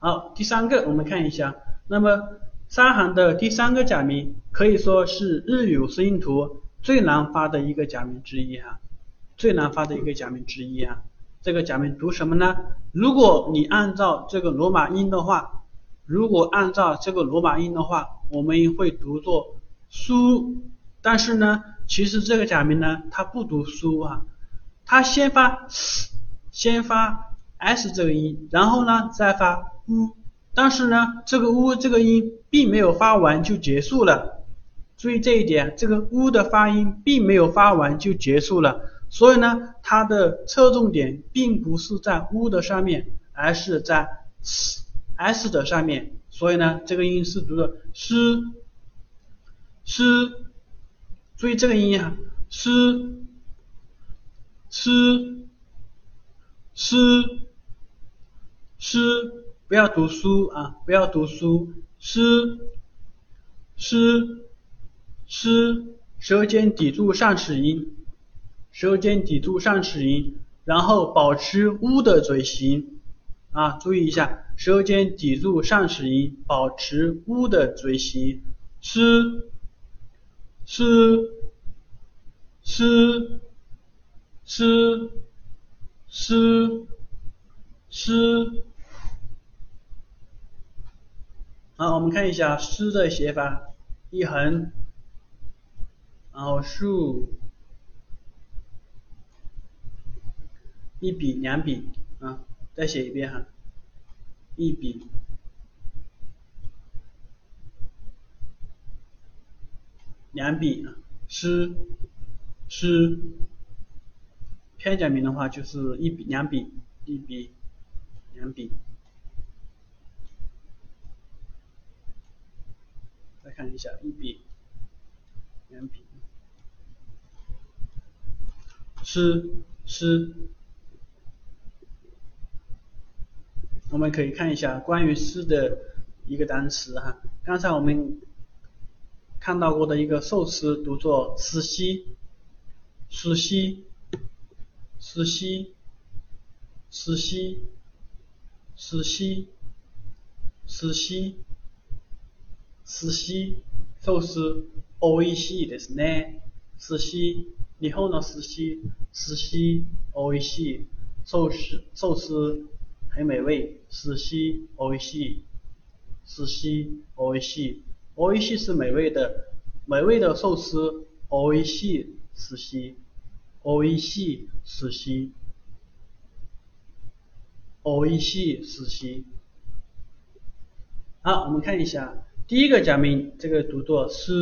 好，第三个我们看一下，那么三行的第三个假名可以说是日语声音图最难发的一个假名之一哈，最难发的一个假名之一啊。这个假名读什么呢？如果你按照这个罗马音的话，如果按照这个罗马音的话，我们会读作书。但是呢，其实这个假名呢，它不读书啊，它先发先发 s 这个音，然后呢再发 u，但是呢，这个 u 这个音并没有发完就结束了。注意这一点，这个 u 的发音并没有发完就结束了。所以呢，它的侧重点并不是在 u 的上面，而是在 s 的上面。所以呢，这个音是读的 s s。注意这个音啊，s s s s，不要读书啊，不要读书，s s s，舌尖抵住上齿龈，舌尖抵住上齿龈，然后保持 u 的嘴型啊，注意一下，舌尖抵住上齿龈，保持 u 的嘴型，s。是是是是是，好，我们看一下诗的写法，一横，然后竖，一笔两笔。啊，再写一遍哈，一笔。两笔。啊，诗。诗，片假名的话就是一笔两笔，一笔两笔。再看一下一笔两笔，诗诗，我们可以看一下关于诗的一个单词哈，刚才我们。看到过的一个寿司读作司西，司西，司西，司西，司西，司西，司西，寿司おいしいですね。司西，日本の司西，司西おいしい，寿司寿司很美味。司西おいしい，司西おいしい。おいしい是美味的，美味的寿司。おいしい寿司，おいしい寿司，おいしい寿司。好，我们看一下 第一个假名，这个读作诗，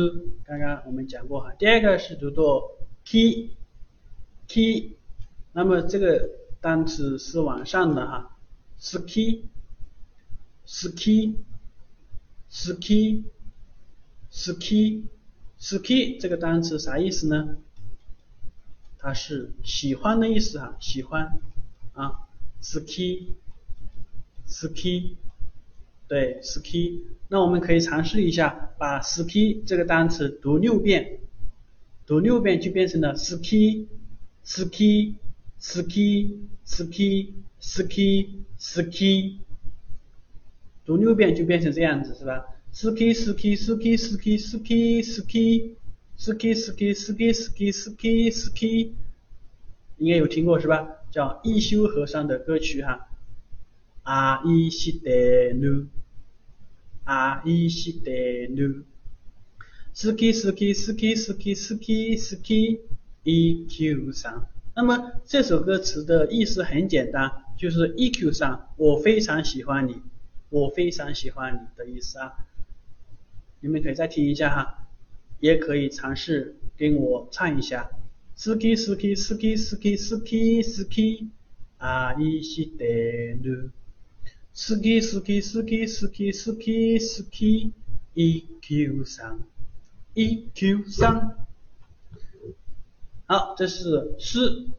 刚刚我们讲过哈。第二个是读作 ki，ki，那么这个单词是往上的哈，ski，ski，ski。ski，ski 这个单词啥意思呢？它是喜欢的意思哈，喜欢啊，ski，ski，对，ski。那我们可以尝试一下，把 ski 这个单词读六遍，读六遍就变成了 ski，ski，ski，ski，ski，ski，读六遍就变成这样子是吧？ski ski ski ski ski ski ski ski ski ski ski ski，应该有听过是吧？叫一休和尚的歌曲哈。阿依悉得努，阿依悉得努。四 k 四 k 四 k 四 k 四 k 四 k 一 q 三。那么这首歌词的意思很简单，就是 e q 三，我非常喜欢你，我非常喜欢你的意思啊。你们可以再听一下哈，也可以尝试跟我唱一下。四 k 四 k 四 k 四 k 四 k 四 k 啊，一 k 得四 k 四 k 四 k 四 k 四 k 四 k 一 q 三一 q 三好这是四